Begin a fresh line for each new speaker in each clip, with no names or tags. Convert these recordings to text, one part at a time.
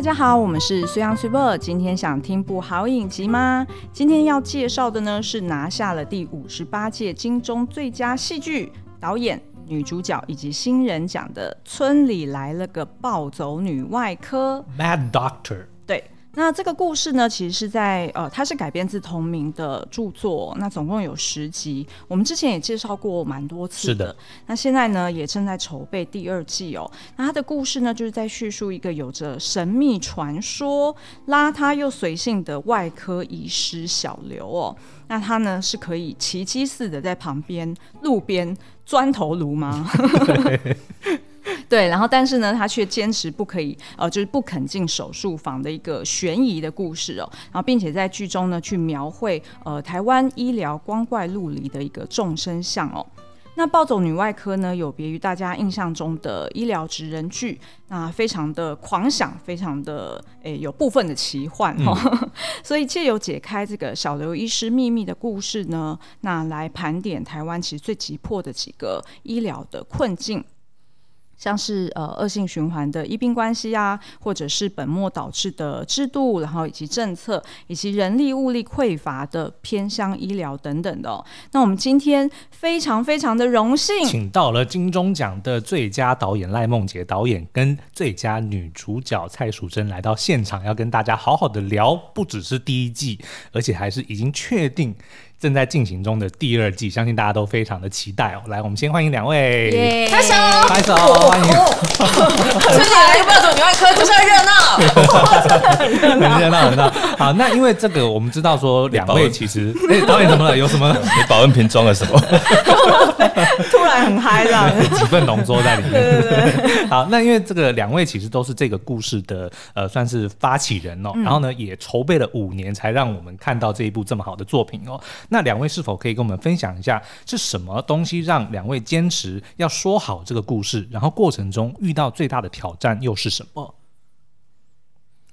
大家好，我们是 s u n Super。今天想听部好影集吗？今天要介绍的呢是拿下了第五十八届金钟最佳戏剧、导演、女主角以及新人奖的《村里来了个暴走女外科》
（Mad Doctor）。
那这个故事呢，其实是在呃，它是改编自同名的著作。那总共有十集，我们之前也介绍过蛮多次的。
是的。
那现在呢，也正在筹备第二季哦。那它的故事呢，就是在叙述一个有着神秘传说、邋遢又随性的外科医师小刘哦。那他呢，是可以奇迹似的在旁边路边钻头颅吗？对，然后但是呢，他却坚持不可以，呃，就是不肯进手术房的一个悬疑的故事哦。然后，并且在剧中呢，去描绘呃台湾医疗光怪陆离的一个众生相哦。那暴走女外科呢，有别于大家印象中的医疗职人剧，那非常的狂想，非常的诶有部分的奇幻哦。嗯、所以借由解开这个小刘医师秘密的故事呢，那来盘点台湾其实最急迫的几个医疗的困境。像是呃恶性循环的医病关系啊，或者是本末倒置的制度，然后以及政策，以及人力物力匮乏的偏乡医疗等等的哦。那我们今天非常非常的荣幸，
请到了金钟奖的最佳导演赖梦杰导演跟最佳女主角蔡淑臻来到现场，要跟大家好好的聊，不只是第一季，而且还是已经确定。正在进行中的第二季，相信大家都非常的期待哦。来，我们先欢迎两位，
拍手，
拍手，欢迎。
村里来个暴走女外科，就是热闹，
很热闹，很热闹。好，那因为这个，我们知道说两位其实，哎，导演怎么了？有什么？
你保温瓶装了什么？
突然很嗨了，
几份浓缩在里面。
对对对。
好，那因为这个两位其实都是这个故事的呃，算是发起人哦。然后呢，也筹备了五年，才让我们看到这一部这么好的作品哦。那两位是否可以跟我们分享一下，是什么东西让两位坚持要说好这个故事？然后过程中遇到最大的挑战又是什么？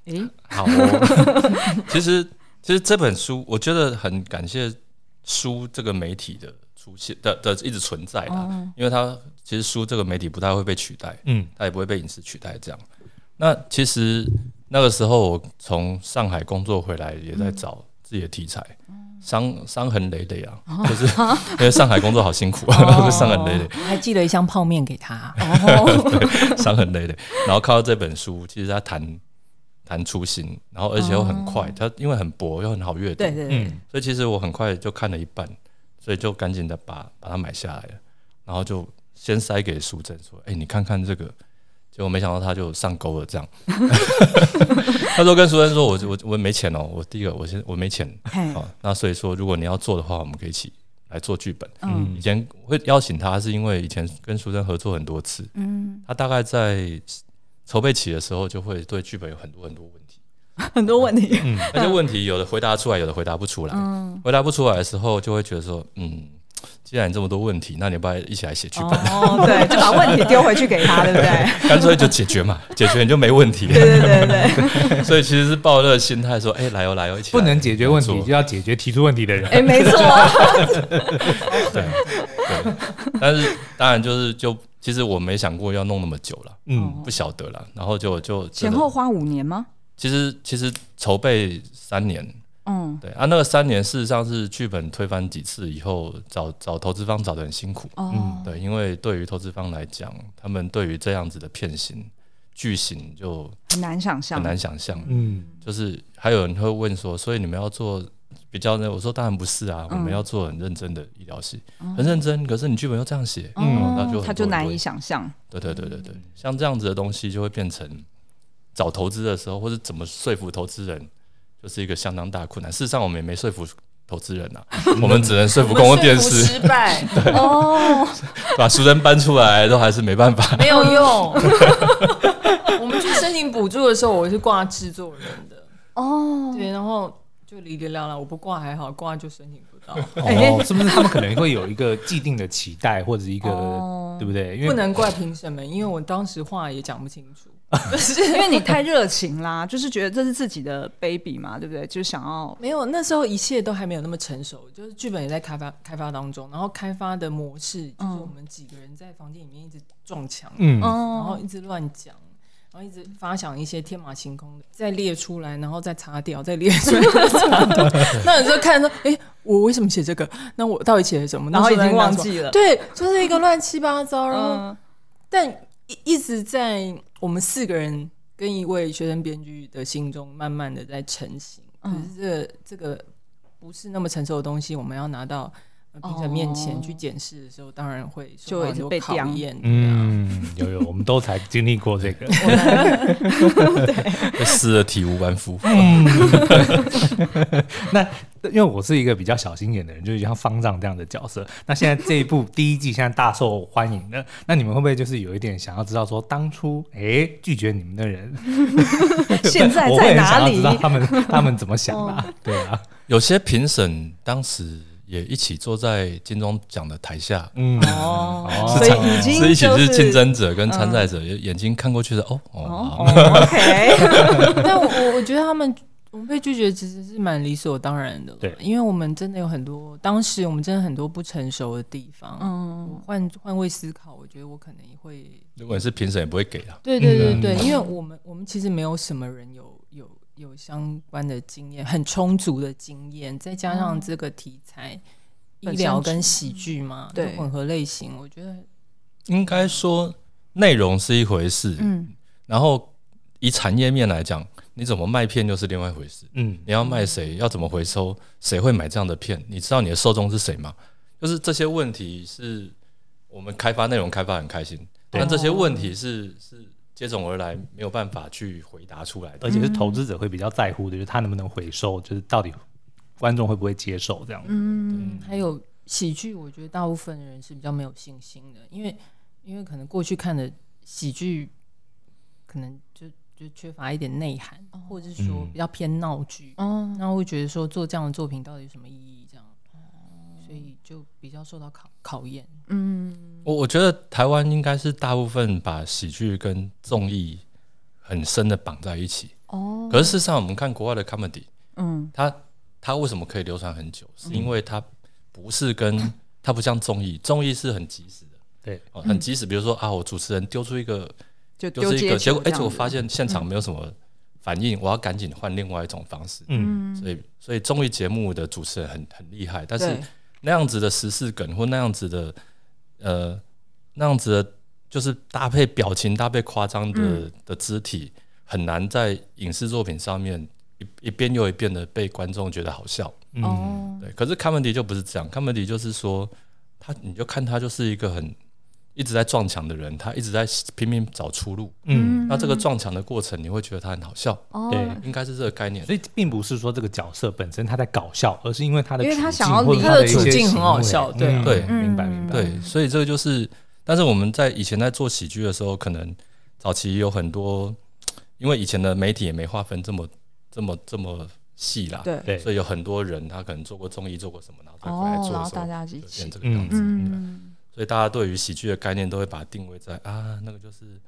诶，好哦，其实其实这本书我觉得很感谢书这个媒体的出现的的一直存在的，嗯、因为它其实书这个媒体不太会被取代，嗯，它也不会被影视取代这样。那其实那个时候我从上海工作回来，也在找自己的题材。嗯伤伤痕累累啊，就是因为上海工作好辛苦，伤痕累累。
还寄了一箱泡面给他，
伤痕累累。然后看到这本书，其实他谈谈初心，然后而且又很快，他因为很薄又很好阅读，
对对对，
所以其实我很快就看了一半，所以就赶紧的把把它买下来了，然后就先塞给淑珍说：“哎，你看看这个。”结果没想到他就上钩了，这样。他说跟淑臻说：“我我我没钱哦，我第一个我先我没钱。好，那所以说如果你要做的话，我们可以一起来做剧本。嗯，以前会邀请他是因为以前跟淑臻合作很多次。嗯，他大概在筹备期的时候就会对剧本有很多很多问题，
很多问题。
嗯，而且问题有的回答出来，有的回答不出来。嗯，回答不出来的时候就会觉得说，嗯。既然这么多问题，那你要不要一起来写剧本？
哦，对，就把问题丢回去给他，对不对？
干脆就解决嘛，解决你就没问题。
对对对对。
所以其实是抱着心态说，哎、欸，来哦来哦，一起。
不能解决问题，就要解决提出问题的人。
哎、欸，没错。
对对。但是当然就是就其实我没想过要弄那么久了，嗯，不晓得了。然后就就
前后花五年吗？
其实其实筹备三年。嗯，对啊，那个三年事实上是剧本推翻几次以后，找找投资方找得很辛苦。哦、嗯，对，因为对于投资方来讲，他们对于这样子的片型剧型就
很难想象，
很难想象。嗯，就是还有人会问说，所以你们要做比较呢？我说当然不是啊，嗯、我们要做很认真的医疗戏，嗯、很认真。可是你剧本又这样写，嗯，那就他
就难以想象。
对对对对对，像这样子的东西就会变成找投资的时候，或者怎么说服投资人。就是一个相当大的困难。事实上，我们也没说服投资人呐、啊，我们只能说服公共电视。
失败
对哦，把熟人搬出来都还是没办法，
没有用。我们去申请补助的时候，我是挂制作人的哦，对，然后就离离了了。我不挂还好，挂就申请不到。
哦，是不是他们可能会有一个既定的期待，或者一个、哦、对不对？因为
不能怪评审们，因为我当时话也讲不清楚。
不 是因为你太热情啦，就是觉得这是自己的 baby 嘛，对不对？就想要
没有那时候一切都还没有那么成熟，就是剧本也在开发开发当中，然后开发的模式就是我们几个人在房间里面一直撞墙，嗯，然后一直乱讲，然后一直发想一些天马行空的，再列出来，然后再擦掉，再列出来。那有时候看说，哎，我为什么写这个？那我到底写了什么？
然后已经忘记了。
对，就是一个乱七八糟。然后，嗯、但一一直在我们四个人跟一位学生编剧的心中，慢慢的在成型。可是这个、这个不是那么成熟的东西，我们要拿到。评审面前去检视的时候，当然会受到很多考验。
嗯，有有，我们都才经历过这个，
对，撕的体无完肤。
嗯 那因为我是一个比较小心眼的人，就是像方丈这样的角色。那现在这一部第一季现在大受欢迎的，那你们会不会就是有一点想要知道说，当初哎、欸、拒绝你们的人
现在在哪里？
知道他们他们怎么想的、啊？哦、对啊，
有些评审当时。也一起坐在金钟奖的台下，
嗯
哦，
所以已经是一起是竞争者跟参赛者，眼睛看过去的哦哦
，OK。
但我我觉得他们我们被拒绝其实是蛮理所当然的，
对，
因为我们真的有很多当时我们真的很多不成熟的地方，嗯，换换位思考，我觉得我可能也会，
如果你是评审也不会给啊，
对对对对，因为我们我们其实没有什么人有有。有相关的经验，很充足的经验，再加上这个题材，医疗跟喜剧嘛，对混合类型，我觉得
应该说内容是一回事，嗯，然后以产业面来讲，你怎么卖片又是另外一回事，嗯，你要卖谁，要怎么回收，谁会买这样的片？你知道你的受众是谁吗？就是这些问题是我们开发内容开发很开心，但这些问题是是。接踵而来，没有办法去回答出来的，
而且是投资者会比较在乎的，就是他能不能回收，就是到底观众会不会接受这样。
嗯，还有喜剧，我觉得大部分人是比较没有信心的，因为因为可能过去看的喜剧，可能就就缺乏一点内涵，哦、或者是说比较偏闹剧，嗯，然后会觉得说做这样的作品到底有什么意义？这样，所以就比较受到考考验。嗯。
我我觉得台湾应该是大部分把喜剧跟综艺很深的绑在一起。哦。可是事实上，我们看国外的 comedy，嗯，它它为什么可以流传很久？是因为它不是跟它不像综艺，综艺是很及时的，
对，
很及时。比如说啊，我主持人丢出一个，就丢一个，结果而且我发现现场没有什么反应，我要赶紧换另外一种方式。嗯。所以所以综艺节目的主持人很很厉害，但是那样子的时事梗或那样子的。呃，那样子的，就是搭配表情、搭配夸张的、嗯、的肢体，很难在影视作品上面一一遍又一遍的被观众觉得好笑。嗯，对。可是 comedy 就不是这样，comedy 就是说，他你就看他就是一个很一直在撞墙的人，他一直在拼命找出路。嗯，那这个撞墙的过程，你会觉得他很好笑。哦，对，应该是这个概念。
所以并不是说这个角色本身他在搞笑，而是因为他的
因为他想要离
他的处境很好笑。对
对，
明白明白。
对，所以这个就是，但是我们在以前在做喜剧的时候，可能早期有很多，因为以前的媒体也没划分这么这么这么细啦。对，所以有很多人他可能做过综艺，做过什么，然后再回来做的时候，大家一起变这个样子。嗯。所以大家对于喜剧的概念都会把它定位在啊，那个就是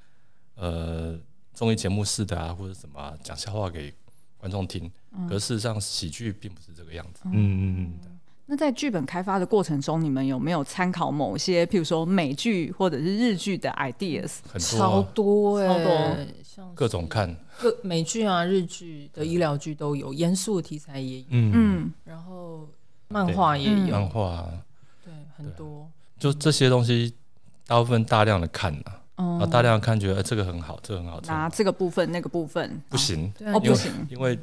呃综艺节目式的啊，或者什么讲、啊、笑话给观众听。嗯、可是事实上，喜剧并不是这个样子。嗯嗯嗯。
那在剧本开发的过程中，你们有没有参考某些，譬如说美剧或者是日剧的 ideas？
很多、啊，
超多哎、欸，超多，
像各种看。
各美剧啊、日剧的医疗剧都有，严肃的题材也有。嗯。然后漫画也有。
漫画。
对，很多。
就这些东西，大部分大量的看呐，啊，大量的看，觉得这个很好，这个很好，
拿这个部分那个部分
不行，
哦。不行，
因为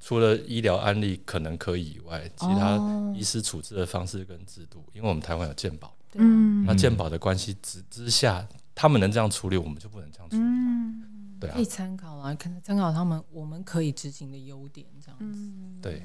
除了医疗案例可能可以以外，其他医师处置的方式跟制度，因为我们台湾有健保，嗯，那健保的关系之之下，他们能这样处理，我们就不能这样处理，嗯，对啊，
可以参考啊，可能参考他们我们可以执行的优点，这样子，
对，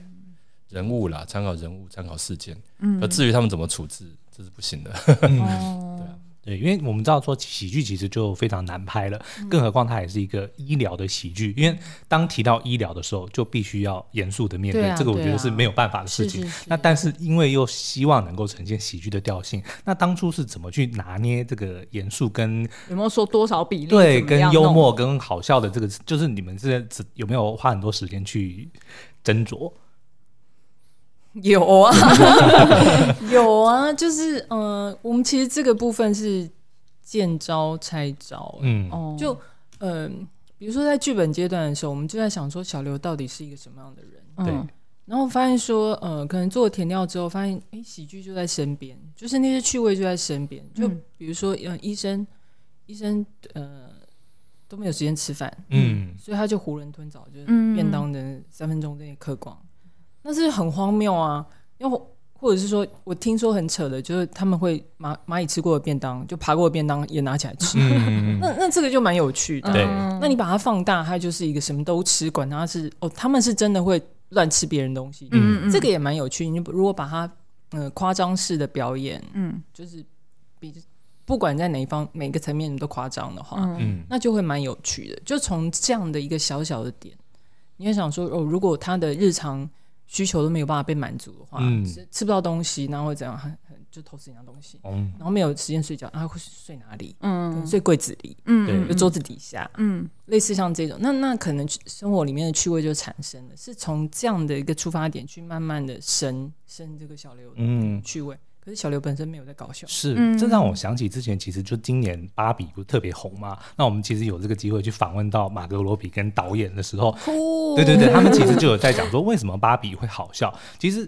人物啦，参考人物，参考事件，嗯，而至于他们怎么处置。这是不行的，对啊，
对，因为我们知道说喜剧其实就非常难拍了，更何况它也是一个医疗的喜剧。因为当提到医疗的时候，就必须要严肃的面对，这个我觉得是没有办法的事情。那但是因为又希望能够呈现喜剧的调性，那当初是怎么去拿捏这个严肃跟
有没有说多少比例？
对，跟幽默跟好笑的这个，就是你们是有没有花很多时间去斟酌？
有啊，有啊，就是嗯、呃，我们其实这个部分是见招拆招，嗯，就嗯、呃，比如说在剧本阶段的时候，我们就在想说小刘到底是一个什么样的人？
嗯、
对。
然后发现说，呃，可能做了田调之后，发现哎，喜剧就在身边，就是那些趣味就在身边。就比如说，呃，医生，医生，呃，都没有时间吃饭，
嗯，
所以他就囫囵吞枣，就是便当的三分钟内嗑光，那是很荒谬啊。要或者是说我听说很扯的，就是他们会蚂蚂蚁吃过的便当，就爬过的便当也拿起来吃，嗯、那那这个就蛮有趣的。
对，
那你把它放大，它就是一个什么都吃，管它是哦，他们是真的会。乱吃别人东西，嗯，这个也蛮有趣。你如果把它，嗯，夸张式的表演，嗯，就是比不管在哪一方每个层面都夸张的话，嗯，那就会蛮有趣的。就从这样的一个小小的点，你会想说，哦，如果他的日常需求都没有办法被满足的话，嗯，吃吃不到东西，然后会怎样？就偷吃人家东西，嗯，然后没有时间睡觉，然后会睡哪里？嗯，睡柜子里，嗯，就桌子底下，嗯，类似像这种，那那可能生活里面的趣味就产生了，是从这样的一个出发点去慢慢的生生这个小刘的趣味。可是小刘本身没有在搞笑，
是，这让我想起之前其实就今年芭比不是特别红嘛？那我们其实有这个机会去访问到马格罗比跟导演的时候，对对对，他们其实就有在讲说为什么芭比会好笑，其实。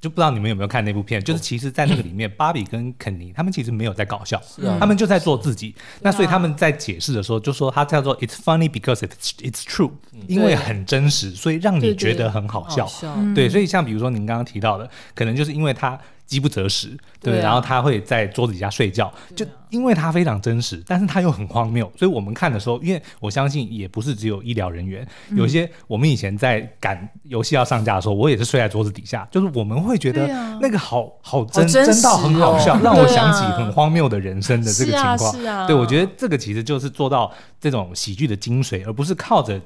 就不知道你们有没有看那部片，就是其实，在那个里面，芭比跟肯尼他们其实没有在搞笑，他们就在做自己。那所以他们在解释的时候就说，他叫做 "It's funny because it's it's true"，因为很真实，所以让你觉得很好笑。对，所以像比如说您刚刚提到的，可能就是因为他。饥不择食，对，然后他会在桌子底下睡觉，就因为他非常真实，但是他又很荒谬，所以我们看的时候，因为我相信也不是只有医疗人员，有些我们以前在赶游戏要上架的时候，我也是睡在桌子底下，就是我们会觉得那个好好真真到很好笑，让我想起很荒谬的人生的这个情况。对，我觉得这个其实就是做到这种喜剧的精髓，而不是靠着。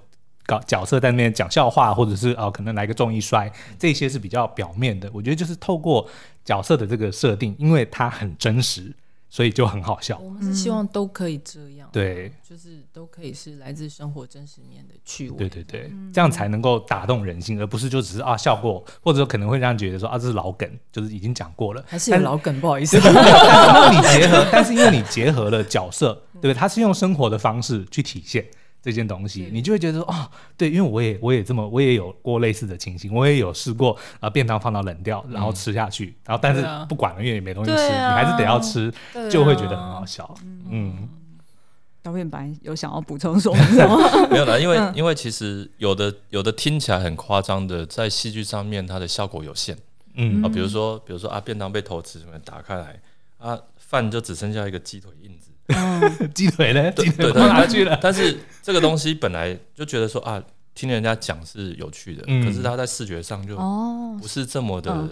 搞角色在那边讲笑话，或者是哦，可能来个重一摔，这些是比较表面的。我觉得就是透过角色的这个设定，因为它很真实，所以就很好笑。
我们是希望都可以这样，
对，
就是都可以是来自生活真实面的趣味。
对对对，这样才能够打动人心，而不是就只是啊笑过，或者说可能会让人觉得说啊这是老梗，就是已经讲过了，
还是有老梗，不好意思。
但是因为你结合，但是因为你结合了角色，对不对？它是用生活的方式去体现。这件东西，你就会觉得说哦，对，因为我也我也这么，我也有过类似的情形，我也有试过啊，便当放到冷掉，然后吃下去，然后但是不管了，因为也没东西吃，你还是得要吃，就会觉得很好笑。嗯，
导演白有想要补充什么？
没有啦，因为因为其实有的有的听起来很夸张的，在戏剧上面它的效果有限。嗯啊，比如说比如说啊，便当被偷吃，什么打开来啊，饭就只剩下一个鸡腿印子。
嗯，鸡腿呢？鸡腿
都拿去了。但是这个东西本来就觉得说啊，听人家讲是有趣的，可是它在视觉上就不是这么的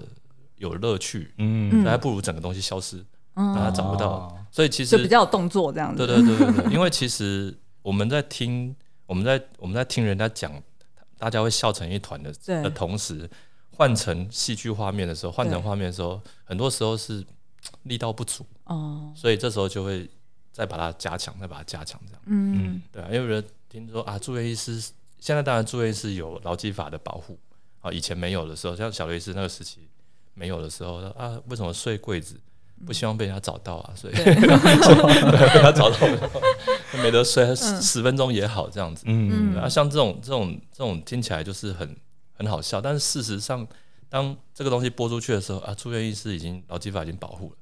有乐趣。嗯，还不如整个东西消失，让它找不到。所以其实
就比较有动作这样子。
对对对对，因为其实我们在听，我们在我们在听人家讲，大家会笑成一团的的同时，换成戏剧画面的时候，换成画面的时候，很多时候是力道不足。哦，所以这时候就会。再把它加强，再把它加强，这样。嗯，对啊，因为有人听说啊，住院医师现在当然住院医师有劳基法的保护啊，以前没有的时候，像小刘医师那个时期没有的时候，啊，为什么睡柜子？不希望被人家找到啊，所以被他找到，没得睡，十分钟也好，这样子。嗯，啊，像这种这种这种听起来就是很很好笑，但是事实上，当这个东西播出去的时候啊，住院医师已经劳基法已经保护了，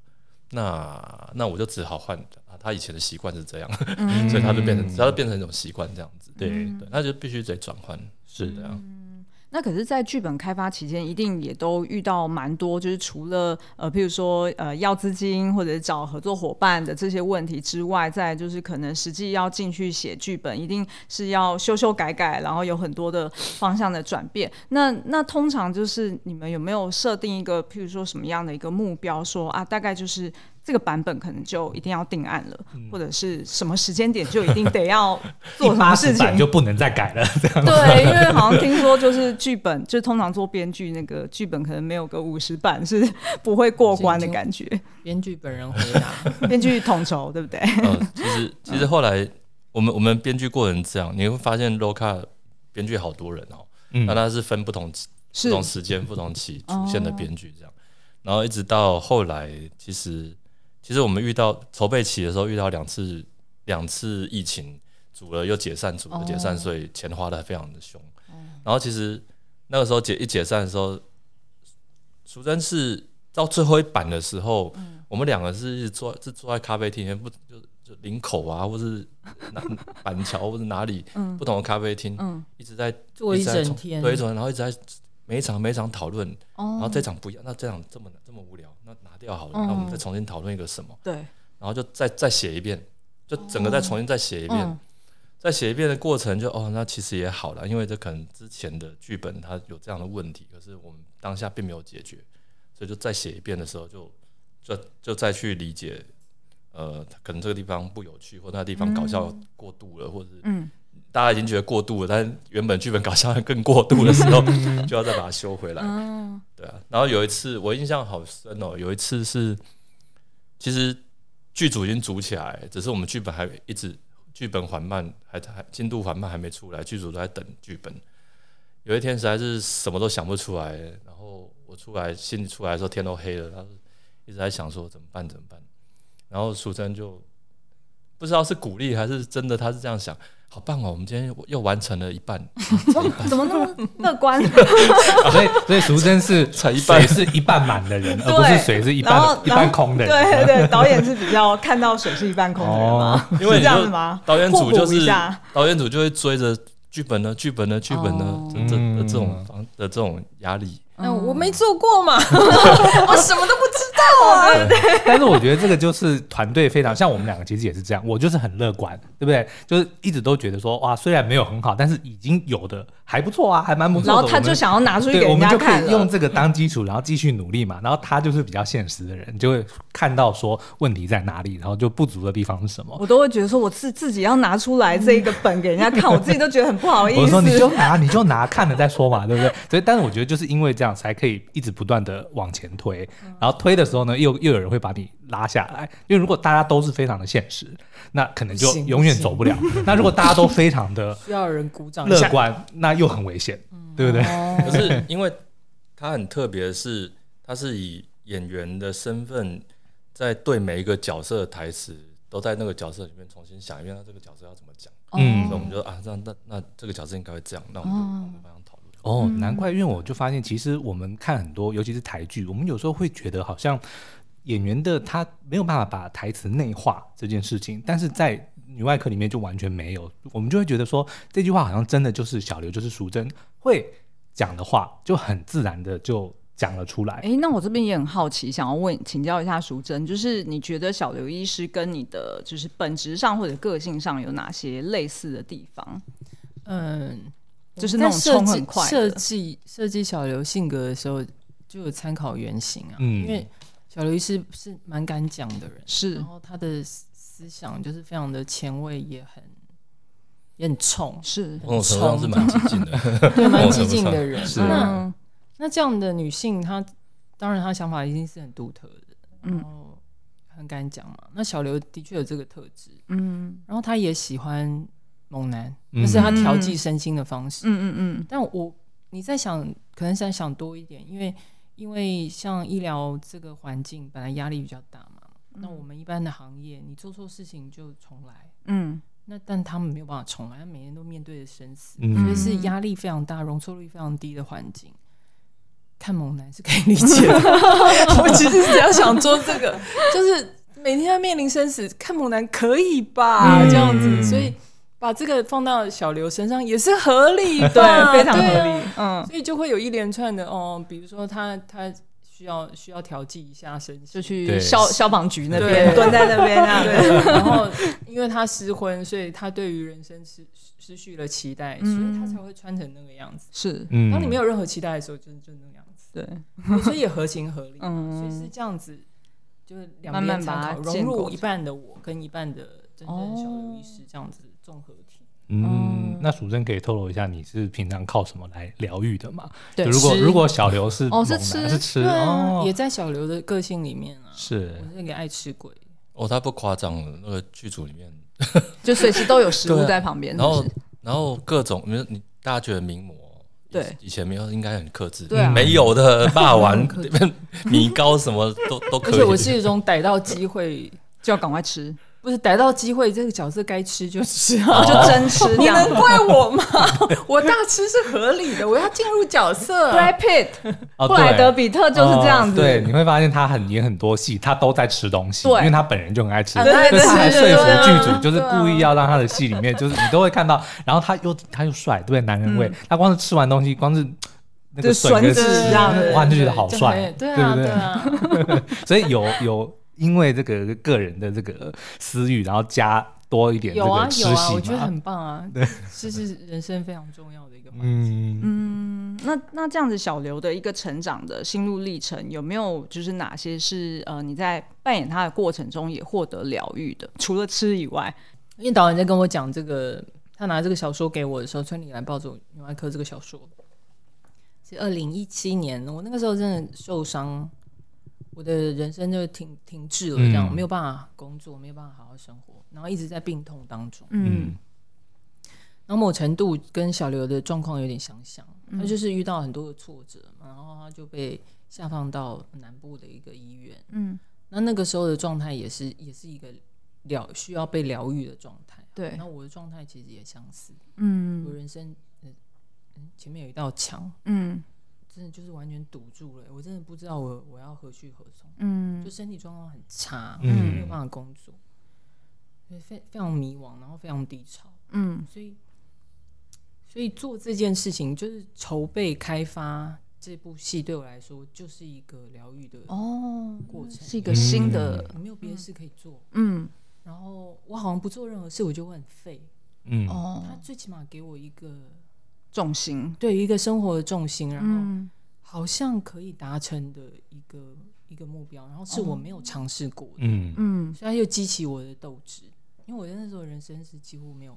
那那我就只好换。他以前的习惯是这样，嗯、所以他就变成，他就变成一种习惯这样子，对对，那就必须得转换，是这
样。那可是，在剧本开发期间，一定也都遇到蛮多，就是除了呃，譬如说呃，要资金或者找合作伙伴的这些问题之外，再就是可能实际要进去写剧本，一定是要修修改改，然后有很多的方向的转变。那那通常就是你们有没有设定一个，譬如说什么样的一个目标，说啊，大概就是。这个版本可能就一定要定案了，嗯、或者是什么时间点就一定得要做什么事情，
就不能再改了。这样
对，因为好像听说就是剧本，就通常做编剧那个剧本可能没有个五十版是不会过关的感觉。
编剧本人回答，
编剧统筹对不对？
嗯，其实其实后来我们我们编剧过程这样，你会发现 Loka 编剧好多人哦，那他是分不同不同时间、不同期出现的编剧这样，然后一直到后来其实。其实我们遇到筹备期的时候，遇到两次两次疫情，组了又解散，组了解散，所以钱花的非常的凶。然后其实那个时候解一解散的时候，淑珍是到最后一版的时候，我们两个是坐是坐在咖啡厅，不就就林口啊，或是 板桥或是哪里不同的咖啡厅，一直在
坐一整天，
对，一整天，然后一直在每一场每一场讨论，然后这场不一样，那这场这么这么无聊，那拿掉好了，那我们再重新讨论一个什么？
对，
然后就再再写一遍，就整个再重新再写一遍。再写一遍的过程就，哦，那其实也好了，因为这可能之前的剧本它有这样的问题，可是我们当下并没有解决，所以就再写一遍的时候就，就就就再去理解，呃，可能这个地方不有趣，或那个地方搞笑过度了，嗯、或者嗯，大家已经觉得过度了，但原本剧本搞笑更过度的时候，就要再把它修回来。嗯、对啊，然后有一次我印象好深哦，有一次是其实剧组已经组起来，只是我们剧本还一直。剧本缓慢，还还进度缓慢，还没出来，剧组都在等剧本。有一天实在是什么都想不出来，然后我出来，心里出来的时候天都黑了，然后一直在想说怎么办怎么办。然后淑珍就不知道是鼓励还是真的，他是这样想。好棒哦！我们今天又完成了一半，
怎么那么乐观？
所以，所以淑珍是 水是一半满的人，而不是水是一半一半空的人。
对对对，导演是比较看到水是一半空的人吗？因为这样子吗？
导演组就是导演组就会追着剧本呢，剧本呢，剧本呢，这的这种方的这种压力。
嗯，我没做过嘛，我什么都不知道啊。
但是我觉得这个就是团队非常像我们两个，其实也是这样。我就是很乐观，对不对？就是一直都觉得说，哇，虽然没有很好，但是已经有的还不错啊，还蛮不错。
然后他就想要拿出给人家看，
我们就可以用这个当基础，然后继续努力嘛。然后他就是比较现实的人，就会看到说问题在哪里，然后就不足的地方是什么。
我都会觉得说，我自自己要拿出来这一个本给人家看，我自己都觉得很不好意思。
我说你就拿，你就拿，看了再说嘛，对不对？所以，但是我觉得就是因为这样。这样才可以一直不断的往前推，然后推的时候呢，又又有人会把你拉下来。因为如果大家都是非常的现实，那可能就永远走不了。那如果大家都非常的
需要人鼓掌
乐观，那又很危险，对不对？
可是因为他很特别的是，他是以演员的身份，在对每一个角色的台词，都在那个角色里面重新想一遍，他这个角色要怎么讲。嗯，所以我们就啊，这样那那这个角色应该会这样，那我们就往这方向讨论。
哦，难怪，因为我就发现，其实我们看很多，尤其是台剧，我们有时候会觉得好像演员的他没有办法把台词内化这件事情，但是在《女外科》里面就完全没有，我们就会觉得说这句话好像真的就是小刘，就是淑珍会讲的话，就很自然的就讲了出来。
哎，那我这边也很好奇，想要问请教一下淑珍，就是你觉得小刘医师跟你的就是本质上或者个性上有哪些类似的地方？
嗯。
就是那种冲很快
设计设计小刘性格的时候，就有参考原型啊。嗯，因为小刘医师是蛮敢讲的人，
是，
然后他的思想就是非常的前卫，也很也很冲，
是，
很冲，是蛮激进的，
对，蛮激进的人。是，那那这样的女性，她当然她想法一定是很独特的，然后很敢讲嘛。那小刘的确有这个特质，嗯，然后她也喜欢。猛男，那是他调剂身心的方式。嗯嗯嗯。但我你在想，可能想想多一点，因为因为像医疗这个环境本来压力比较大嘛。那我们一般的行业，你做错事情就重来。嗯。那但他们没有办法重来，他每天都面对着生死，所以是压力非常大、容错率非常低的环境。看猛男是可以理解的。我其实只要想做这个，就是每天要面临生死，看猛男可以吧？这样子，所以。把这个放到小刘身上也是合理 的，
对，非常合理。嗯，
所以就会有一连串的哦，比如说他他需要需要调剂一下身，就去消消防局那边蹲在那边啊。对，然后因为他失婚，所以他对于人生失失去了期待，所以他才会穿成那个样子。
是，
当你没有任何期待的时候，就就那个样子。对，所以也合情合理。嗯，所以是这样子，就是两边参考，融入一半的我跟一半的真正小刘医师这样子。综合体，
嗯，那淑珍可以透露一下，你是平常靠什么来疗愈的吗？对，如果如果小刘是
哦是吃。是吃哦，也在小刘的个性里面啊，
是。
我是个爱吃鬼。
哦，他不夸张了，那个剧组里面。
就随时都有食物在旁边，
然后然后各种你你大家觉得名模
对。
以前没有应该很克制，对，没有的霸王 米糕什么都都可以，
而且我是一种逮到机会
就要赶快吃。
不是逮到机会，这个角色该吃就吃啊，
就真吃。
你能怪我吗？我大吃是合理的，我要进入角色。
Brad Pitt，布莱德比特就是这样子。
对，你会发现他很演很多戏，他都在吃东西，因为他本人就很爱吃。
对，他
还说服剧组，就是故意要让他的戏里面，就是你都会看到，然后他又他又帅，对，男人味。他光是吃完东西，光是那个笋子哇，就觉得好帅，对不对？所以有有。因为这个个人的这个私欲，然后加多一点这个吃戏，
有啊有啊，我觉得很棒啊，对，这是人生非常重要的一个环节。
嗯嗯，那那这样子，小刘的一个成长的心路历程，有没有就是哪些是呃你在扮演他的过程中也获得疗愈的？除了吃以外，
因为导演在跟我讲这个，他拿这个小说给我的时候，《村里来抱走女外科》这个小说，是二零一七年，我那个时候真的受伤。我的人生就停停滞了，这样、嗯、没有办法工作，没有办法好好生活，然后一直在病痛当中。嗯，然后某程度跟小刘的状况有点相像，嗯、他就是遇到很多的挫折，然后他就被下放到南部的一个医院。嗯，那那个时候的状态也是也是一个疗需要被疗愈的状态。对，那我的状态其实也相似。嗯，我人生嗯前面有一道墙。嗯。真的就是完全堵住了，我真的不知道我我要何去何从。嗯，就身体状况很差，嗯，没有办法工作，非非常迷惘，然后非常低潮。嗯，所以所以做这件事情，就是筹备开发这部戏，对我来说就是一个疗愈的哦过程，是一个新的，没有别的事可以做。嗯，然后我好像不做任何事，我就会很废。嗯，哦，他最起码给我一个。
重心，
对一个生活的重心，然后好像可以达成的一个一个目标，然后是我没有尝试过的，嗯。嗯，所以它又激起我的斗志，因为我那时候人生是几乎没有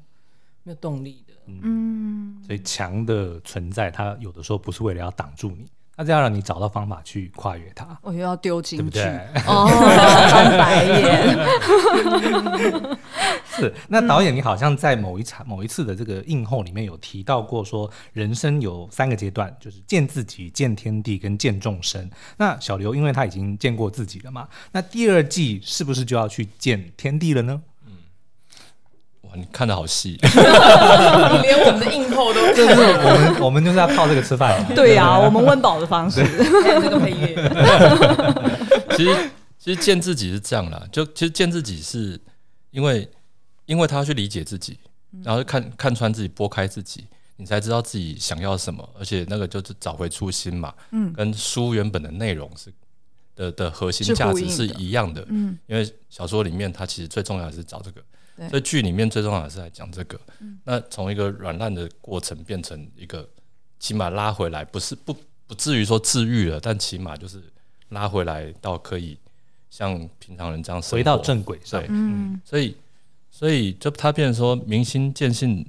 没有动力的，嗯，
所以强的存在，它有的时候不是为了要挡住你。那这样让你找到方法去跨越它，
我又要丢进去，
对不对？
哦，翻白眼。
是，那导演，你好像在某一场、某一次的这个映后里面有提到过，说人生有三个阶段，就是见自己、见天地跟见众生。那小刘，因为他已经见过自己了嘛，那第二季是不是就要去见天地了呢？
你看的好细，你
连我们的映后都
就是我们，我们就是要靠这个吃饭。
对呀，我们温饱的方式，还有这个配乐。
其实，其实见自己是这样啦，就其实见自己是因为，因为他要去理解自己，然后看看穿自己，拨开自己，你才知道自己想要什么，而且那个就是找回初心嘛。嗯，跟书原本的内容是的的核心价值是一样的。嗯，因为小说里面它其实最重要的是找这个。所以剧里面最重要的是来讲这个，嗯、那从一个软烂的过程变成一个，起码拉回来，不是不不至于说治愈了，但起码就是拉回来到可以像平常人这样，
回到正轨上。
对，嗯、所以所以就他变成说明心见性，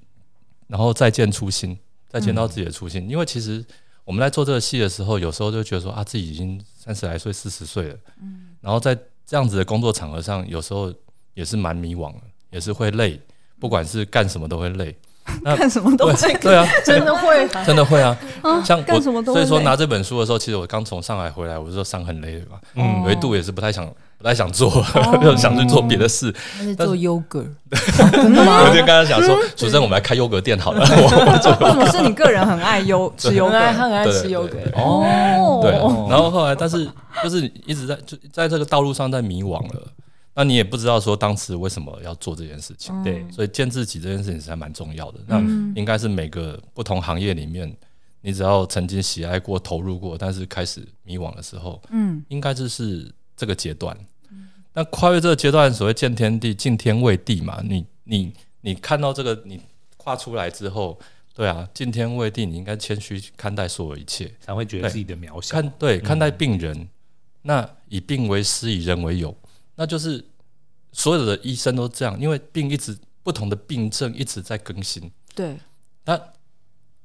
然后再见初心，再见到自己的初心。嗯、因为其实我们在做这个戏的时候，有时候就觉得说啊，自己已经三十来岁、四十岁了，嗯、然后在这样子的工作场合上，有时候也是蛮迷惘的。也是会累，不管是干什么都会累。
干什么都会
对 啊，
真的会，
真的会啊。像我，所以说拿这本书的时候，其实我刚从上海回来，我是说伤很累的嘛。嗯，有一度也是不太想，不太想做，就 想去做别的事。
做优格，
真的吗？我就刚刚想说，主持人，我们来开优格店好了。
为什么是你个人很爱优 吃优格，
很爱吃优格
哦。对，然后后来，但是就是一直在就在这个道路上在迷惘了。那你也不知道说当时为什么要做这件事情，对，所以见自己这件事情是还蛮重要的。那应该是每个不同行业里面，你只要曾经喜爱过、投入过，但是开始迷惘的时候，嗯，应该就是这个阶段。那跨越这个阶段，所谓见天地、敬天为地嘛，你你你看到这个，你跨出来之后，对啊，敬天为地，你应该谦虚看待所有一切，
才会觉得自己的渺小。
看对，看待病人，那以病为师，以人为友。那就是所有的医生都这样，因为病一直不同的病症一直在更新。
对，
那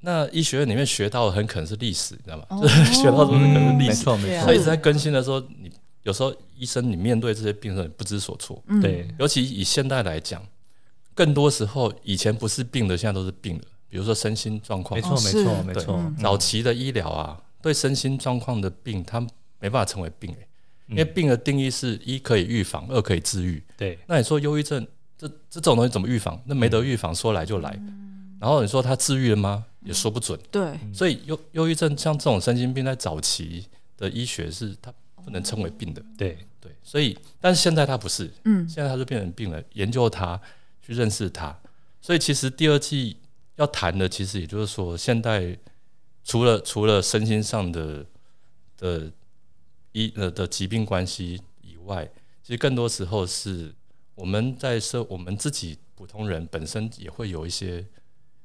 那医学院里面学到的很可能是历史，你知道吗？哦、就 是学到的很可能是历史，没错没错。所以一直在更新的时候，你有时候医生你面对这些病人不知所措。嗯、对，尤其以现代来讲，更多时候以前不是病的，现在都是病了。比如说身心状况，
没错没错没错。
早期的医疗啊，对身心状况的病，它没办法成为病、欸因为病的定义是一可以预防，二可以治愈。
对，
那你说忧郁症这这种东西怎么预防？那没得预防，说来就来。然后你说它治愈了吗？也说不准。
对，
所以忧忧郁症像这种身心病，在早期的医学是它不能称为病的。
对
对，所以但是现在它不是，
嗯，
现在它就变成病了。研究它，去认识它。所以其实第二季要谈的，其实也就是说，现代除了除了身心上的的医呃的疾病关系以外，其实更多时候是我们在社我们自己普通人本身也会有一些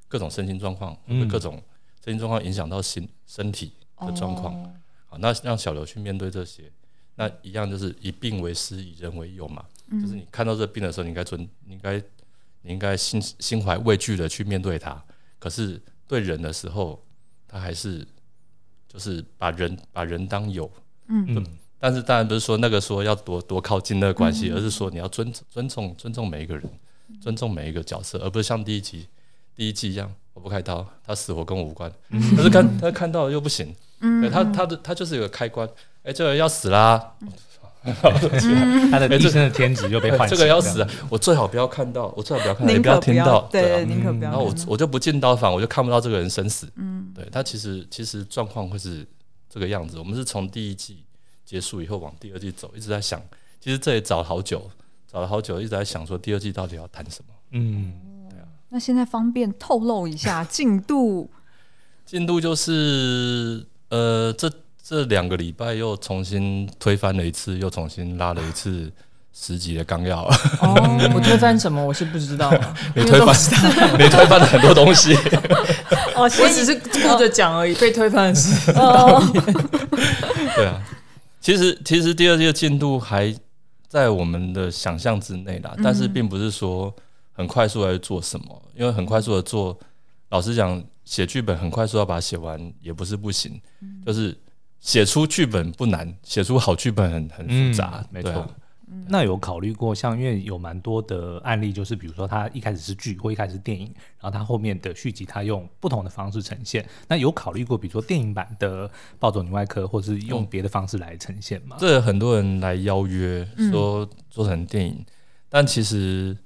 各种身心状况，或者各种身心状况影响到心身体的状况。好，那让小刘去面对这些，那一样就是以病为师，以人为友嘛。就是你看到这病的时候，你应该尊，你应该。你应该心心怀畏惧的去面对它，可是对人的时候，他还是就是把人把人当友，嗯，但是当然不是说那个说要多多靠近那个关系，嗯、而是说你要尊尊重尊重每一个人，尊重每一个角色，而不是像第一集第一季一样，我不开刀，他死活跟我无关，嗯、可是看他看到了又不行，嗯，对他他的他就是有个开关，哎、欸，这个人要死啦。嗯
他的一生的天职就被 换。
这个要死啊！我最好不要看到，我最好不要看到，也不要听到。
对，宁可不要。
然后我我就不进刀房，我就看不到这个人生死。嗯，对他其实其实状况会是这个样子。我们是从第一季结束以后往第二季走，一直在想，其实这也找了好久，找了好久，一直在想说第二季到底要谈什么。嗯，对啊。
那现在方便透露一下进度？
进度就是呃这。这两个礼拜又重新推翻了一次，又重新拉了一次十集的纲要。
哦，我推翻什么？我是不知道。
没推翻，没推翻了很多东西。
哦，我只是顾着讲而已。被推翻的是
对啊，其实其实第二季的进度还在我们的想象之内啦，但是并不是说很快速来做什么，因为很快速的做，老实讲，写剧本很快速要把它写完也不是不行，就是。写出剧本不难，写出好剧本很很复杂，
没错。那有考虑过，像因为有蛮多的案例，就是比如说他一开始是剧，或一开始是电影，然后他后面的续集他用不同的方式呈现。那有考虑过，比如说电影版的《暴走女外科》，或是用别的方式来呈现吗？
这很多人来邀约说做成电影，但其实，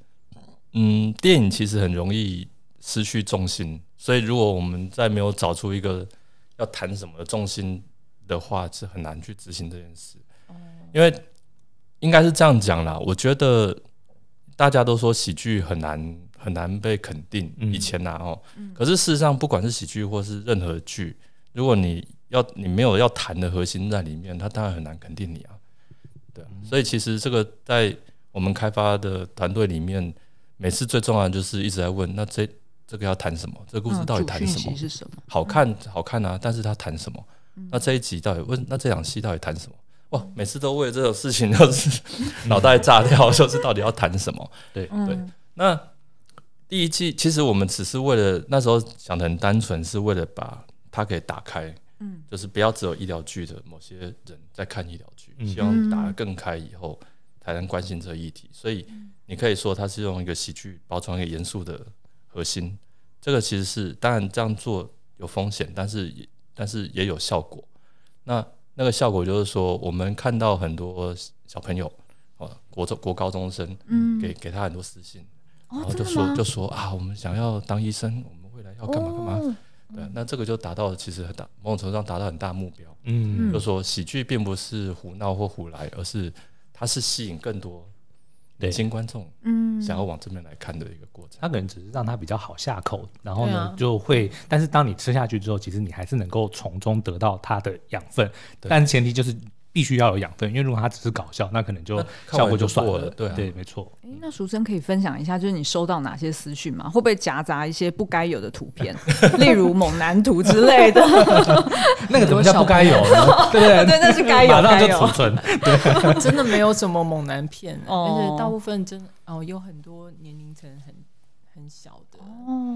嗯，电影其实很容易失去重心，所以如果我们在没有找出一个要谈什么的重心。的话是很难去执行这件事，因为应该是这样讲啦。我觉得大家都说喜剧很难很难被肯定，以前呐哦，可是事实上，不管是喜剧或是任何剧，如果你要你没有要谈的核心在里面，他当然很难肯定你啊。对，所以其实这个在我们开发的团队里面，每次最重要的就是一直在问：那这这个要谈什么？这个故事到底谈什么？好看好看啊，但是他谈什么？那这一集到底问？那这场戏到底谈什么？哇，每次都为了这种事情就是 脑袋炸掉，就是到底要谈什么？对对。那第一季其实我们只是为了那时候想的很单纯，是为了把它给打开，嗯，就是不要只有医疗剧的某些人在看医疗剧，希望打得更开以后才能关心这个议题。所以你可以说它是用一个喜剧包装一个严肃的核心。这个其实是当然这样做有风险，但是也。但是也有效果，那那个效果就是说，我们看到很多小朋友，哦，国中、国高中生，嗯，给给他很多私信，然后就说就说啊，我们想要当医生，我们未来要干嘛干嘛，对，那这个就达到了其实很大某种程度上达到很大目标，嗯，就说喜剧并不是胡闹或胡来，而是它是吸引更多。新观众，嗯，想要往这边来看的一个过程，
它可能只是让它比较好下口，然后呢就会，但是当你吃下去之后，其实你还是能够从中得到它的养分，但前提就是。必须要有养分，因为如果他只是搞笑，那可能就效果就算了。对对，没错。
哎，那淑珍可以分享一下，就是你收到哪些私讯吗？会不会夹杂一些不该有的图片，例如猛男图之类的？
那个怎么叫不该有呢？对对
对，那是该有，
马上就储存。
对，真的没有什么猛男片，但是大部分真的哦，有很多年龄层很很小的哦，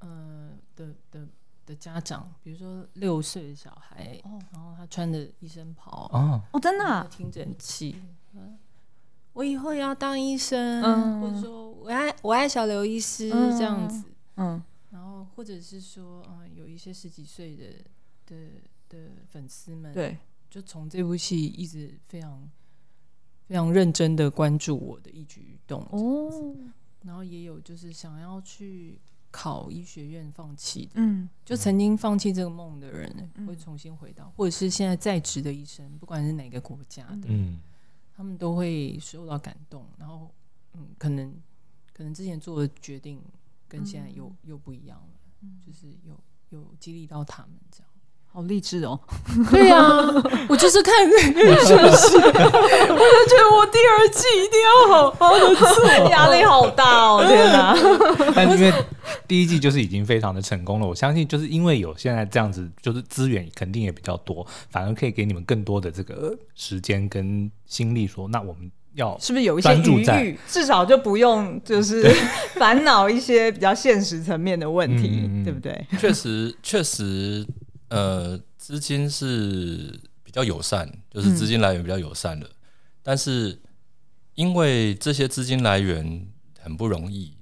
嗯的的。的家长，比如说六岁的小孩，哦、然后他穿着医生袍，
哦，哦，真的、啊，
听诊器，嗯，我以后要当医生，嗯、或者说我爱我爱小刘医师、嗯、这样子，嗯，然后或者是说，嗯，有一些十几岁的的的粉丝们，
对，
就从这部戏一直非常非常认真的关注我的一举一动哦，然后也有就是想要去考医学院放弃的，嗯，就曾经放弃这个梦的人会重新回到，或者是现在在职的医生，不管是哪个国家的，嗯，他们都会受到感动，然后嗯，可能可能之前做的决定跟现在又又不一样了，就是有有激励到他们这样。
好励志哦！
对呀、啊，我就是看这个是不是？我就觉得我第二季一定要好好的做，
压力好大哦！天哪！
但因为第一季就是已经非常的成功了，我相信就是因为有现在这样子，就是资源肯定也比较多，反而可以给你们更多的这个时间跟心力。说，那我们要
是不是有一些余裕，至少就不用就是烦恼一些比较现实层面的问题，嗯、对不对？
确实，确实。呃，资金是比较友善，就是资金来源比较友善的，嗯、但是因为这些资金来源很不容易，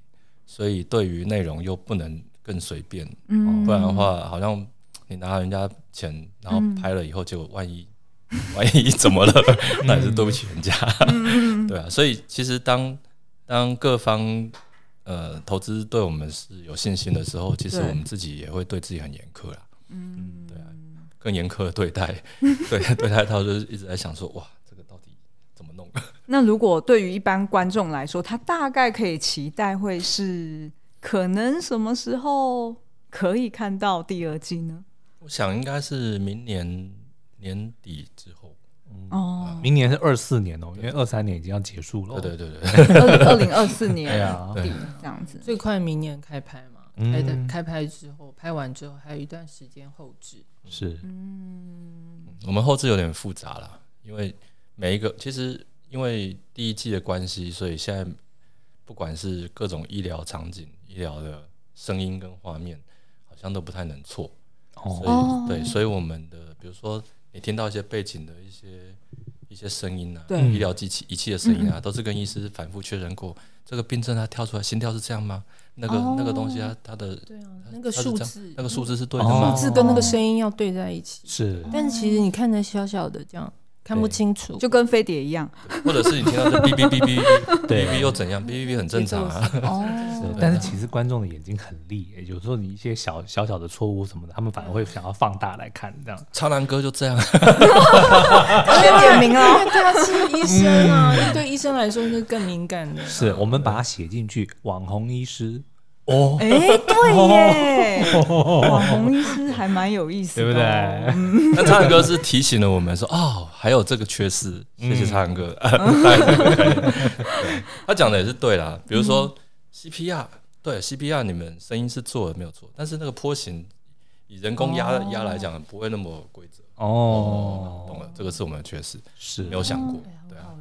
所以对于内容又不能更随便，嗯、不然的话，好像你拿人家钱，然后拍了以后，结果万一、嗯、万一怎么了，那也是对不起人家，嗯、对啊，所以其实当当各方呃投资对我们是有信心的时候，其实我们自己也会对自己很严苛啦。嗯，对啊，更严苛的对待，对对待他就是一直在想说，哇，这个到底怎么弄？
那如果对于一般观众来说，他大概可以期待会是可能什么时候可以看到第二季呢？
我想应该是明年年底之后。
哦、嗯，明年是二四年哦，因为二三年已经要结束了。
对对对对，
二零二四年 底这样子，
最快明年开拍嘛。开的开拍之后，拍完之后还有一段时间后置。
是，
嗯，我们后置有点复杂了，因为每一个其实因为第一季的关系，所以现在不管是各种医疗场景、医疗的声音跟画面，好像都不太能错。哦，所以对，所以我们的比如说你听到一些背景的一些一些声音啊，对，医疗机器仪器的声音啊，都是跟医师反复确认过。这个病症它跳出来心跳是这样吗？那个、oh, 那个东西它，它的
对啊，那个数字
那个数字是对的吗？
数字跟那个声音要对在一起。
是，
但是其实你看着小小的这样看不清楚，
就跟飞碟一样。
或者是你听到这哔哔哔哔哔 哔又怎样？哔哔哔很正常啊。哦。
但是其实观众的眼睛很利，有时候你一些小小小的错误什么的，他们反而会想要放大来看这样。
超男哥就这样。
先点名哦，
他是医生啊，对医生来说是更敏感的。
是我们把它写进去，网红医师。哦，
哎，对耶，网红医师还蛮有意思的，对不
对？
那苍蓝鸽是提醒了我们说，哦，还有这个缺失，谢谢苍蓝鸽。他讲的也是对啦，比如说 CPR，对 CPR，你们声音是做的没有错，但是那个波形以人工压压来讲，不会那么规则。哦，懂了，这个是我们的缺失，是。没有想过。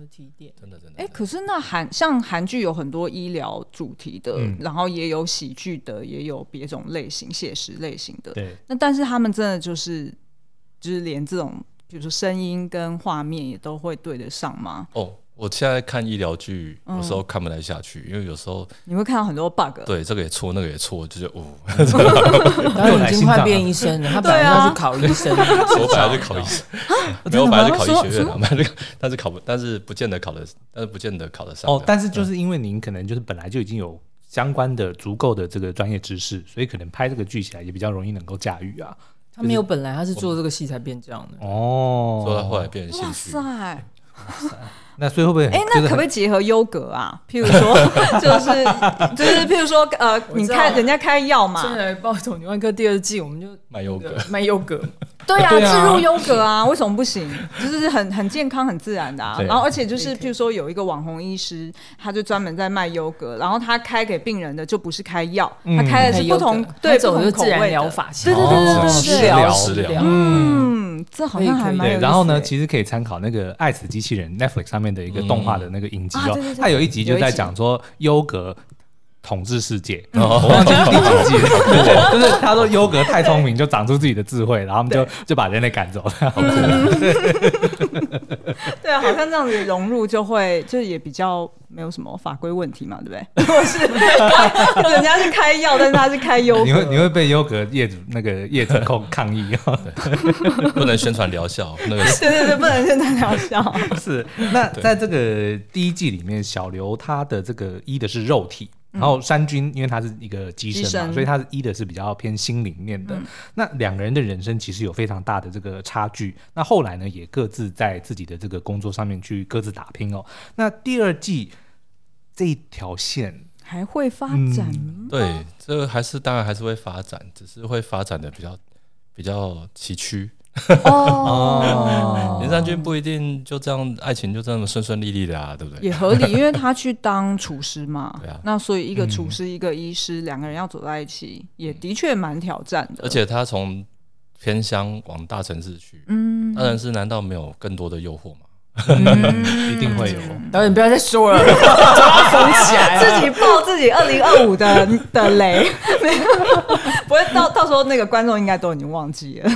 提点
真的真的
哎，可是那韩像韩剧有很多医疗主题的，嗯、然后也有喜剧的，也有别种类型写实类型的。
对，
那但是他们真的就是就是连这种，比如说声音跟画面也都会对得上吗？
哦。我现在看医疗剧，有时候看不太下去，因为有时候
你会看到很多 bug。
对，这个也错，那个也错，就是哦。
然后已经快变医生了，他本来要去考医生，
我本来就考医生，没有，我本来就考医学院了，本来就，但是考不，但是不见得考的，但是不见得考得上。
哦，但是就是因为您可能就是本来就已经有相关的足够的这个专业知识，所以可能拍这个剧起来也比较容易能够驾驭啊。
他没有本来，他是做这个戏才变这样的
哦，做到后来变成兴趣。
哇塞！
那所以会不会？哎，
那可不可以结合优格啊？譬如说，就 是就是，譬如说，呃，你看人家开药嘛。
现在暴走女外科第二季，我们就
卖优格，
卖优格。
对啊，置入优格啊，为什么不行？就是很很健康、很自然的啊。然后，而且就是譬如说，有一个网红医师，他就专门在卖优格，然后他开给病人的就不是开药，他开的是不同对不同口味疗法。对对对对对，
食疗食疗。
嗯，这好像还蛮对。
然后呢，其实可以参考那个《爱死机器人》Netflix 上面的一个动画的那个影集哦，他有一集。就在讲说优格统治世界，我忘记第几季了。就是他说优格太聪明，就长出自己的智慧，然后他们就就把人类赶走。了。
对啊，好像这样子融入就会，就也比较没有什么法规问题嘛，对不对？或是人家是开药，但是他是开优格，
你会你会被优格业主那个业主控抗议。
不能宣传疗效，那个。
对对对，不能宣传疗效。
是。那在这个第一季里面，小刘他的这个医的是肉体。然后山君，因为他是一个机身嘛，神所以他是医的是比较偏心灵面的。嗯、那两个人的人生其实有非常大的这个差距。那后来呢，也各自在自己的这个工作上面去各自打拼哦。那第二季这一条线
还会发展？
嗯、对，这个还是当然还是会发展，只是会发展的比较比较崎岖。哦，林山军不一定就这样，爱情就这么顺顺利利的啊，对不对？
也合理，因为他去当厨师嘛。
对啊。
那所以一个厨师，一个医师，两个人要走在一起，也的确蛮挑战的。
而且他从偏乡往大城市去，嗯，大城市难道没有更多的诱惑吗？
一定会有。
导演不要再说了，封起来，
自己爆自己二零二五的的雷，不会到到时候那个观众应该都已经忘记了。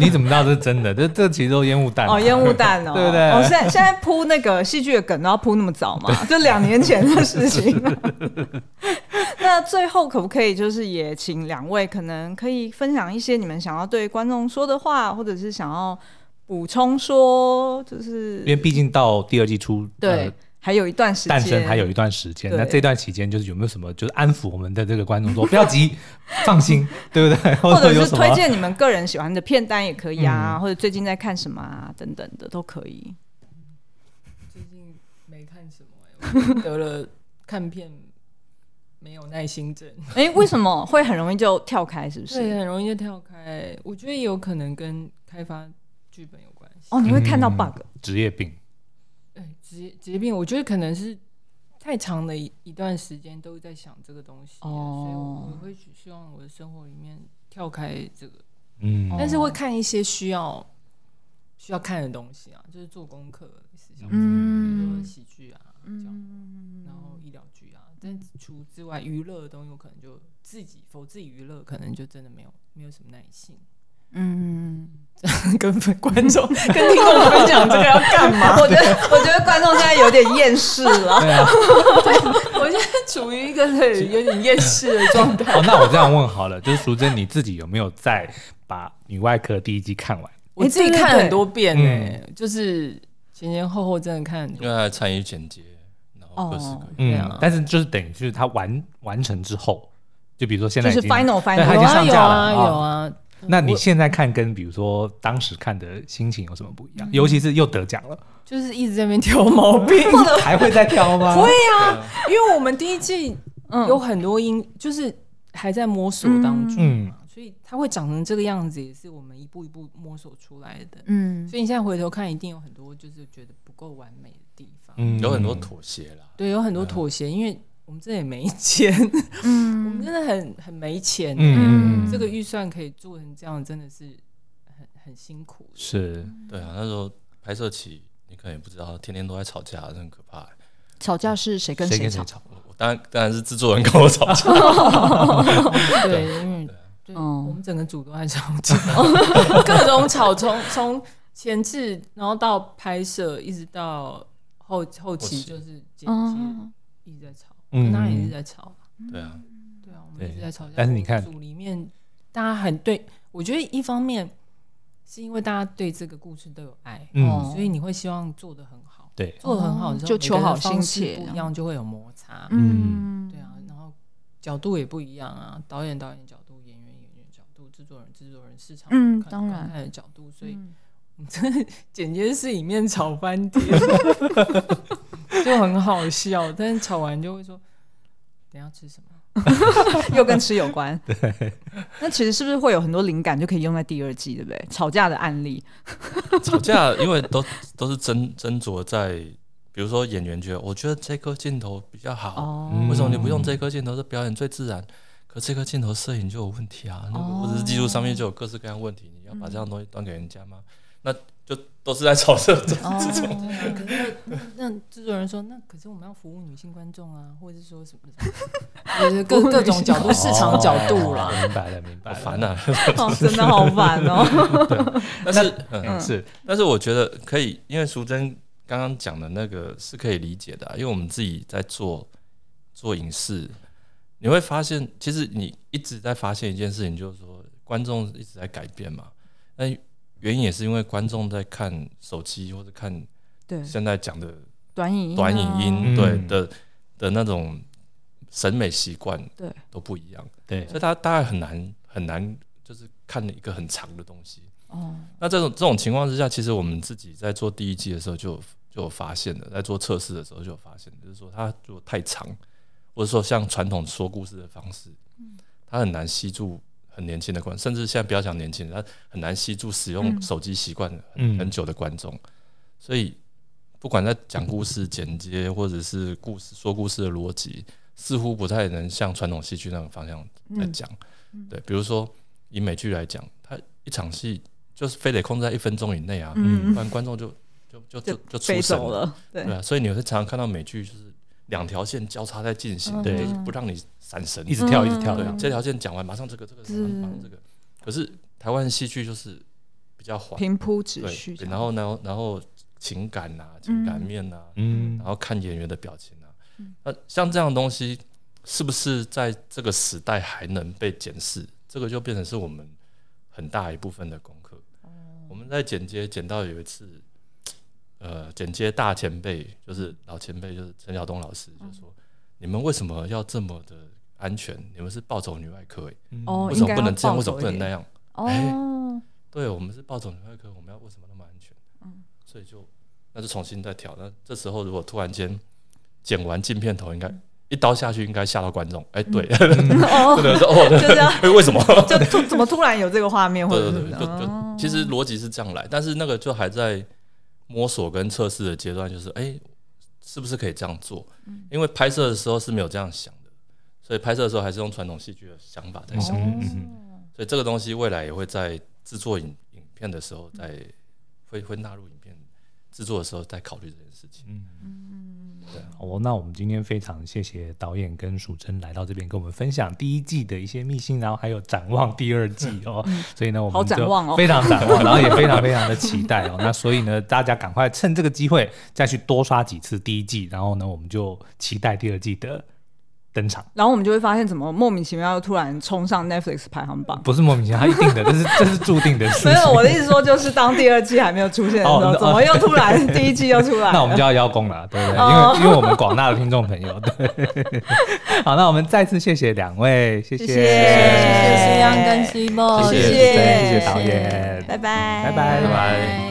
你怎么知道这是真的？这这其实都烟雾弹哦，
烟雾弹哦，对不对？哦，现在现在铺那个戏剧的梗都要铺那么早嘛？就两年前的事情。那最后可不可以就是也请两位可能可以分享一些你们想要对观众说的话，或者是想要。补充说，就是
因为毕竟到第二季出，
对，呃、还有一段时间，诞
生还有一段时间。那这段期间，就是有没有什么，就是安抚我们的这个观众说，不要急，放心，对不对？
或者是推荐你们个人喜欢的片单也可以啊，嗯、或者最近在看什么啊，等等的都可以。
最近没看什么、欸，得了看片没有耐心症。
哎、欸，为什么会很容易就跳开？是不是？
对，很容易就跳开。我觉得也有可能跟开发。剧本有关系。
哦，你会看到 bug，
职业病。
对，职业职业病，我觉得可能是太长的一一段时间都在想这个东西，哦、所以我会希望我的生活里面跳开这个，嗯，但是会看一些需要需要看的东西啊，就是做功课的思想，嗯，比如说喜剧啊，嗯，然后医疗剧啊，但除之外，娱乐的东西，我可能就自己否自己娱乐，可能就真的没有没有什么耐心。嗯，跟观众、跟听众分享这个要干嘛？
我觉得，我觉得观众现在有点厌世了。对啊，
我现在处于一个有点厌世的状态。
哦，那我这样问好了，就是淑珍，你自己有没有在把《女外科》第一季看完？
我自己看很多遍呢，就是前前后后真的看很多。
因为还参与剪接，然后各式各样。
嗯，但是就是等于就是他完完成之后，就比如说现在
就是 final final，
他已经上架了，
有啊。
那你现在看跟比如说当时看的心情有什么不一样？尤其是又得奖了，
就是一直在那边挑毛病，
还会再挑吗？
会啊，因为我们第一季有很多音，就是还在摸索当中嘛，所以它会长成这个样子，也是我们一步一步摸索出来的。嗯，所以你现在回头看，一定有很多就是觉得不够完美的地方，
嗯，有很多妥协啦。
对，有很多妥协，因为。我们这也没钱，嗯，我们真的很很没钱，嗯，这个预算可以做成这样，真的是很很辛苦。
是，
对啊，那时候拍摄期，你可能也不知道，天天都在吵架，真很可怕。
吵架是谁跟谁吵？
我当然当然是制作人跟我吵架。
对，因 为对，我们整个组都在吵架，各种吵，从从前置，然后到拍摄，一直到后后期，就是剪辑，一直在吵。嗯，那也是在吵，
对啊，
对啊，我们一直在吵架。
但是你看，
组里面大家很对，我觉得一方面是因为大家对这个故事都有爱，嗯，所以你会希望做的很好，
对，
做的很好的时候，
就求好心切，
不一样就会有摩擦，嗯，对啊，然后角度也不一样啊，导演导演角度，演员演员角度，制作人制作人，市场嗯，当然。的角度，所以我 们真的剪接室里面吵翻天。就很好笑，但是吵完就会说：“等下吃什么？”
又跟吃有关。对，那其实是不是会有很多灵感就可以用在第二季，对不对？吵架的案例，
吵架因为都都是斟斟酌在，比如说演员觉得，我觉得这颗镜头比较好，哦、为什么你不用这颗镜头？是表演最自然，可这颗镜头摄影就有问题啊，那个或者是技术上面就有各式各样问题，你要把这样东西端给人家吗？那就都是在炒这这
哦
这种。
可是那那制作人说，那可是我们要服务女性观众啊，或者是说什么的，就是各各种角度、市场角度啦。
哦明白了，明白了。
好烦啊！
哦，真的好烦哦。
但是，嗯，
嗯，是，
但是我觉得可以，因为淑珍刚刚讲的那个是可以理解的、啊，因为我们自己在做做影视，你会发现，其实你一直在发现一件事情，就是说观众一直在改变嘛。那原因也是因为观众在看手机或者看
对，
现在讲的
短影
短影音，
嗯。
对的的那种审美习惯，
对，
都不一样，
对。
所以他大概很难很难，就是看了一个很长的东西。
哦，
那这种这种情况之下，其实我们自己在做第一季的时候就有就有发现了，在做测试的时候就有发现，就是说它如果太长，或者说像传统说故事的方式，它很难吸住很年轻的观众，甚至现在不要讲年轻人，他很难吸住使用手机习惯很、
嗯
很久的观众。所以不管在讲故事剪接，或者是故事说故事的逻辑，似乎不太能像传统戏剧那种方向来讲。对，比如说以美剧来讲，它一场戏。就是非得控制在一分钟以内啊，
嗯
不然观众就就就就就出神
走了，对
对啊，所以你会常常看到美剧就是两条线交叉在进行，
对
就是不让你闪神，
一直跳，一直
嗯
跳。的。，
对这条线讲完，马上这个这个这个。可是台湾戏剧就是比较缓，
平铺直对叙，
对，然后然后然后情感啊，情感面啊，
嗯。
然，后看演员的表情啊，那像这样的东西，是不是在这个时代还能被检视？这个就变成是我们很大一部分的功课。我们在剪接剪到有一次，呃，剪接大前辈就是老前辈，就是陈晓东老师，就说：“你们为什么要这么的安全？你们是暴走女外科、欸，
哦，
为什么不能这样？为什么不能那
样？
样？
哦，
对我们是暴走女外科，我们要为什么那么安全？嗯所以就那就重新再调。那这时候如果突然间剪完镜片头，应该一刀下去，应该吓到观众。哎、对，
哦，
对对对，哦，
就这样，
哎为什么？
就突怎么突然有这个画面，或者是
对对对，就
哦
就其实逻辑是这样来，但是那个就还在摸索跟测试的阶段，就是哎、欸，是不是可以这样做？因为拍摄的时候是没有这样想的，所以拍摄的时候还是用传统戏剧的想法在想。
嗯
哦
所以这个东西未来也会在制作影影片的时候在，在会会纳入影片制作的时候再考虑这件事情。对啊
哦，那我们今天非常谢谢导演跟淑珍来到这边跟我们分享第一季的一些秘辛，然后还有展望第二季哦。所以呢，我
们
非常展望，然后也非常非常的期待哦。那所以呢，大家赶快趁这个机会再去多刷几次第一季，然后呢，我们就期待第二季的登场。
然后我们就会发现，怎么莫名其妙又突然冲上 Netflix 排行榜。
不是莫名其妙，它一定的，这是 这是注定的事情。
没有，我的意思说，就是当第二季还没有出现的时候，
哦
怎么又突然第一季又出来？
那我们就要邀功了，对不对？
哦
因为因为我们广大的听众朋友，对。好，那我们再次谢谢两位，谢谢，
谢谢
谢谢
谢
西洋跟西莫，
谢谢
谢谢谢谢导演，
拜拜，
拜拜
拜拜。